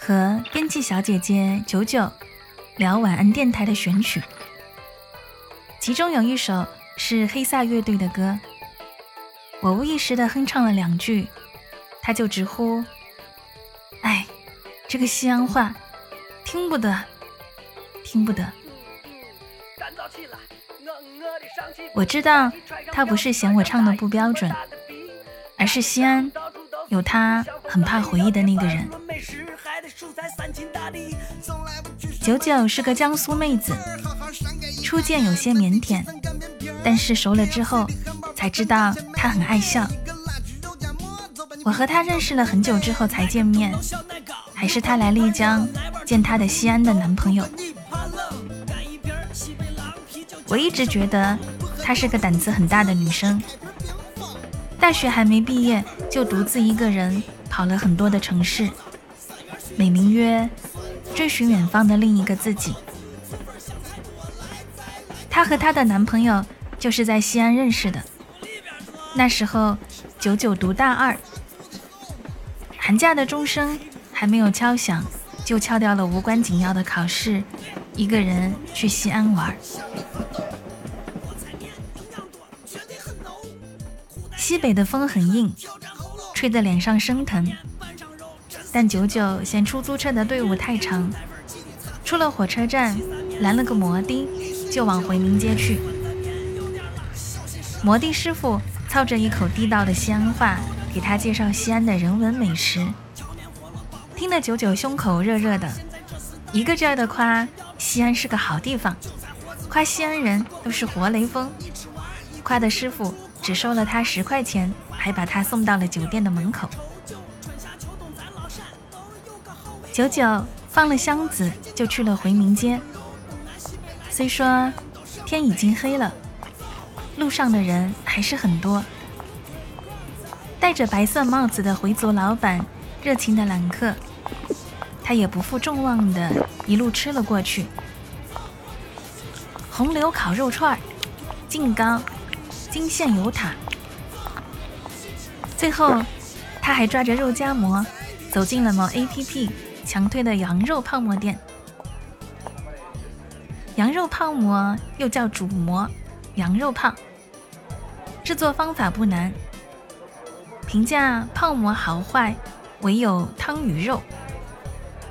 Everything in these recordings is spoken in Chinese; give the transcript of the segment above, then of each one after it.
和编辑小姐姐九九聊晚安电台的选曲，其中有一首是黑撒乐队的歌，我无意识的哼唱了两句，他就直呼：“哎，这个西安话听不得，听不得。”我知道他不是嫌我唱的不标准，而是西安。有他很怕回忆的那个人。九九是个江苏妹子，初见有些腼腆，但是熟了之后才知道她很爱笑。我和她认识了很久之后才见面，还是她来丽江见她的西安的男朋友。我一直觉得她是个胆子很大的女生。大学还没毕业，就独自一个人跑了很多的城市，美名曰追寻远方的另一个自己。她和她的男朋友就是在西安认识的，那时候九九读大二，寒假的钟声还没有敲响，就翘掉了无关紧要的考试，一个人去西安玩。西北的风很硬，吹得脸上生疼。但九九嫌出租车的队伍太长，出了火车站，拦了个摩的，就往回民街去。摩的师傅操着一口地道的西安话，给他介绍西安的人文美食，听得九九胸口热热的，一个劲儿的夸西安是个好地方，夸西安人都是活雷锋，夸的师傅。只收了他十块钱，还把他送到了酒店的门口。九九放了箱子，就去了回民街。虽说天已经黑了，路上的人还是很多。戴着白色帽子的回族老板热情的揽客，他也不负众望的一路吃了过去。红柳烤肉串儿，劲糕。金线油塔，最后他还抓着肉夹馍走进了某 APP 强推的羊肉泡馍店。羊肉泡馍又叫煮馍、羊肉泡，制作方法不难。评价泡馍好坏，唯有汤与肉。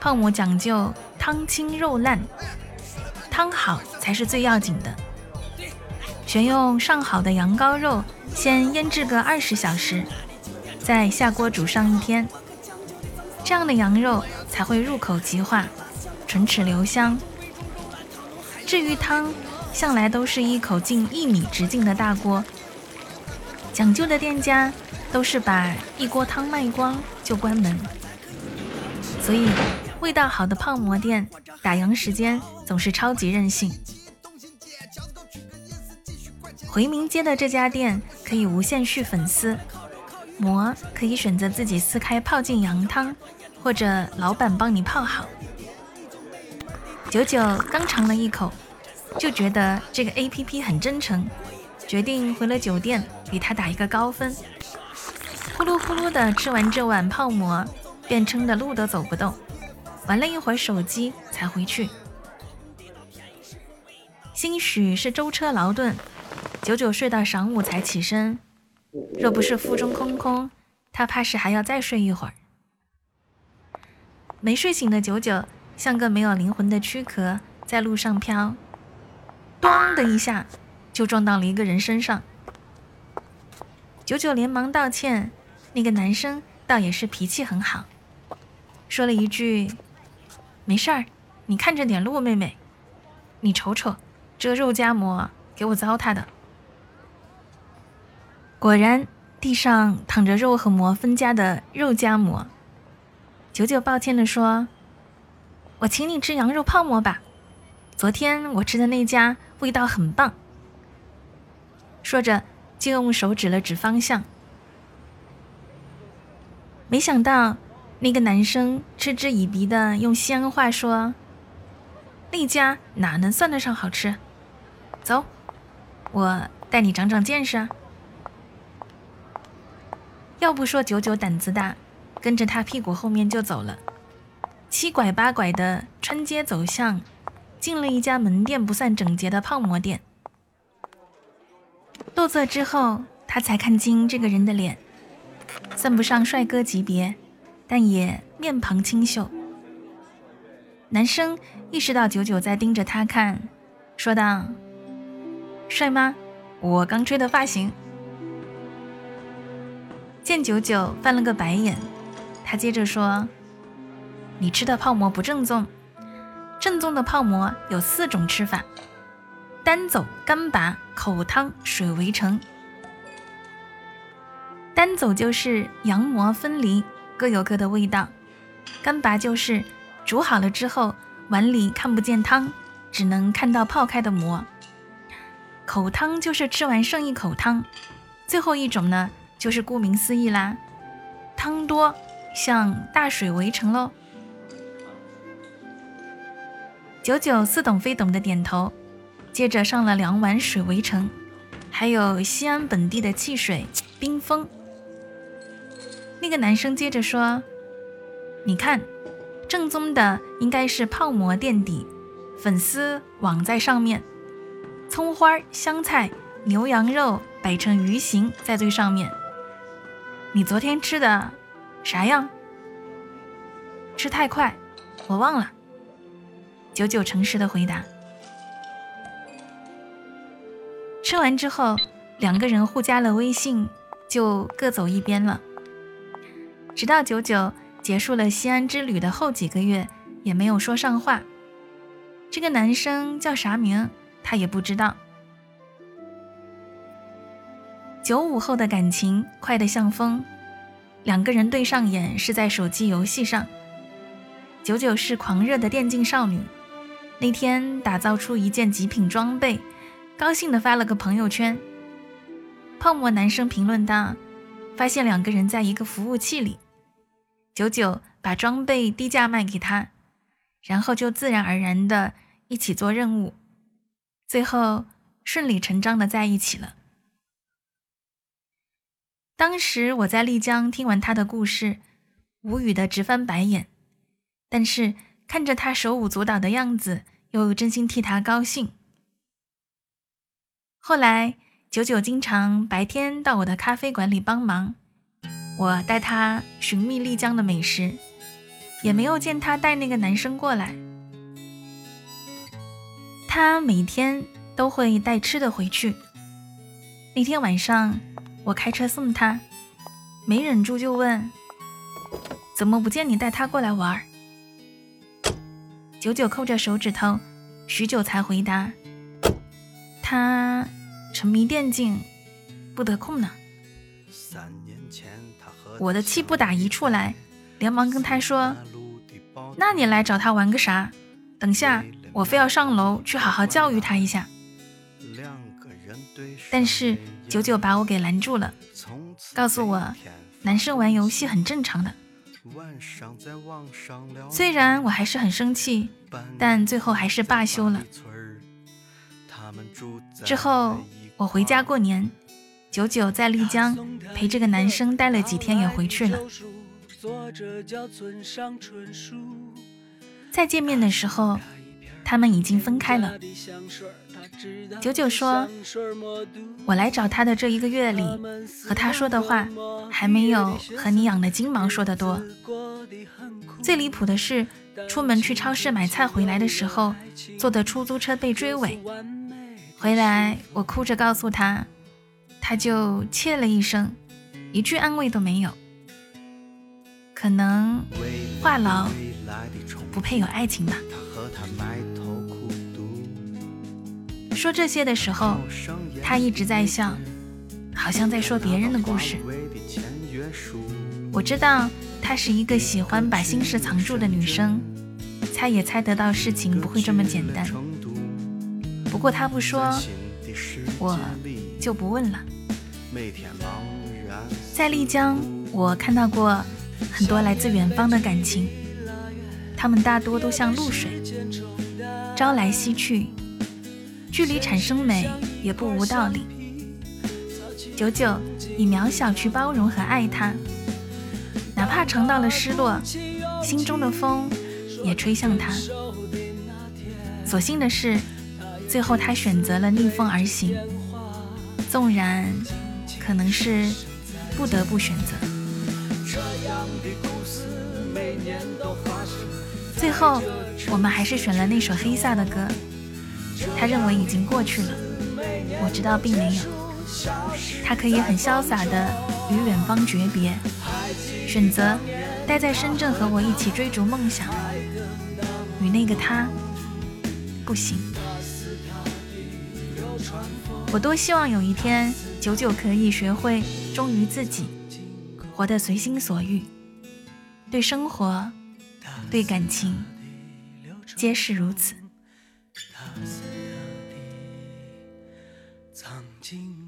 泡馍讲究汤清肉烂，汤好才是最要紧的。选用上好的羊羔肉，先腌制个二十小时，再下锅煮上一天，这样的羊肉才会入口即化，唇齿留香。至于汤，向来都是一口进一米直径的大锅，讲究的店家都是把一锅汤卖光就关门，所以味道好的泡馍店打烊时间总是超级任性。回民街的这家店可以无限续粉丝，馍可以选择自己撕开泡进羊汤，或者老板帮你泡好。九九刚尝了一口，就觉得这个 A P P 很真诚，决定回了酒店给他打一个高分。呼噜呼噜的吃完这碗泡馍，便撑得路都走不动，玩了一会儿手机才回去。兴许是舟车劳顿。九九睡到晌午才起身，若不是腹中空空，他怕是还要再睡一会儿。没睡醒的九九像个没有灵魂的躯壳，在路上飘，咚的一下就撞到了一个人身上。九九连忙道歉，那个男生倒也是脾气很好，说了一句：“没事儿，你看着点路，妹妹。你瞅瞅，这肉夹馍给我糟蹋的。”果然，地上躺着肉和馍分家的肉夹馍。九九抱歉地说：“我请你吃羊肉泡馍吧，昨天我吃的那家味道很棒。”说着，就用手指了指方向。没想到，那个男生嗤之以鼻的用西安话说：“那家哪能算得上好吃？走，我带你长长见识。”要不说九九胆子大，跟着他屁股后面就走了，七拐八拐的穿街走巷，进了一家门店不算整洁的泡馍店。落座之后，他才看清这个人的脸，算不上帅哥级别，但也面庞清秀。男生意识到九九在盯着他看，说道：“帅吗？我刚吹的发型。”见九九翻了个白眼，他接着说：“你吃的泡馍不正宗，正宗的泡馍有四种吃法。”单走、干拔、口汤、水围城。单走就是羊膜分离，各有各的味道；干拔就是煮好了之后碗里看不见汤，只能看到泡开的馍；口汤就是吃完剩一口汤；最后一种呢，就是顾名思义啦，汤多像大水围城喽。九九似懂非懂的点头。接着上了两碗水围城，还有西安本地的汽水冰峰。那个男生接着说：“你看，正宗的应该是泡馍垫底，粉丝网在上面，葱花、香菜、牛羊肉摆成鱼形在最上面。你昨天吃的啥样？吃太快，我忘了。”九九诚实的回答。吃完之后，两个人互加了微信，就各走一边了。直到九九结束了西安之旅的后几个月，也没有说上话。这个男生叫啥名，他也不知道。九五后的感情快得像风，两个人对上眼是在手机游戏上。九九是狂热的电竞少女，那天打造出一件极品装备。高兴的发了个朋友圈。泡沫男生评论道：“发现两个人在一个服务器里。”九九把装备低价卖给他，然后就自然而然的一起做任务，最后顺理成章的在一起了。当时我在丽江听完他的故事，无语的直翻白眼，但是看着他手舞足蹈的样子，又真心替他高兴。后来，九九经常白天到我的咖啡馆里帮忙，我带他寻觅丽江的美食，也没有见他带那个男生过来。他每天都会带吃的回去。那天晚上，我开车送他，没忍住就问：“怎么不见你带他过来玩？”九九扣着手指头，许久才回答。他沉迷电竞，不得空呢。我的气不打一处来，连忙跟他说：“那你来找他玩个啥？等下我非要上楼去好好教育他一下。”但是九九把我给拦住了，告诉我男生玩游戏很正常的。虽然我还是很生气，但最后还是罢休了。之后我回家过年，九九在丽江陪这个男生待了几天，也回去了。再见面的时候，他们已经分开了。九九说：“我来找他的这一个月里，和他说的话还没有和你养的金毛说的多。最离谱的是，出门去超市买菜回来的时候，坐的出租车被追尾。”回来，我哭着告诉他，他就切了一声，一句安慰都没有。可能话痨不配有爱情吧。说这些的时候，他一直在笑，好像在说别人的故事。我知道她是一个喜欢把心事藏住的女生，猜也猜得到事情不会这么简单。不过他不说，我就不问了。在丽江，我看到过很多来自远方的感情，他们大多都像露水，朝来夕去，距离产生美也不无道理。久久以渺小去包容和爱他，哪怕尝到了失落，心中的风也吹向他。所幸的是，最后他选择了逆风而行，纵然可能是不得不选择。最后，我们还是选了那首黑撒的歌。他认为已经过去了，我知道并没有。他可以很潇洒的与远方诀别，选择待在深圳和我一起追逐梦想。与那个他不行。我多希望有一天，久久可以学会忠于自己，活得随心所欲，对生活，对感情，皆是如此。曾经。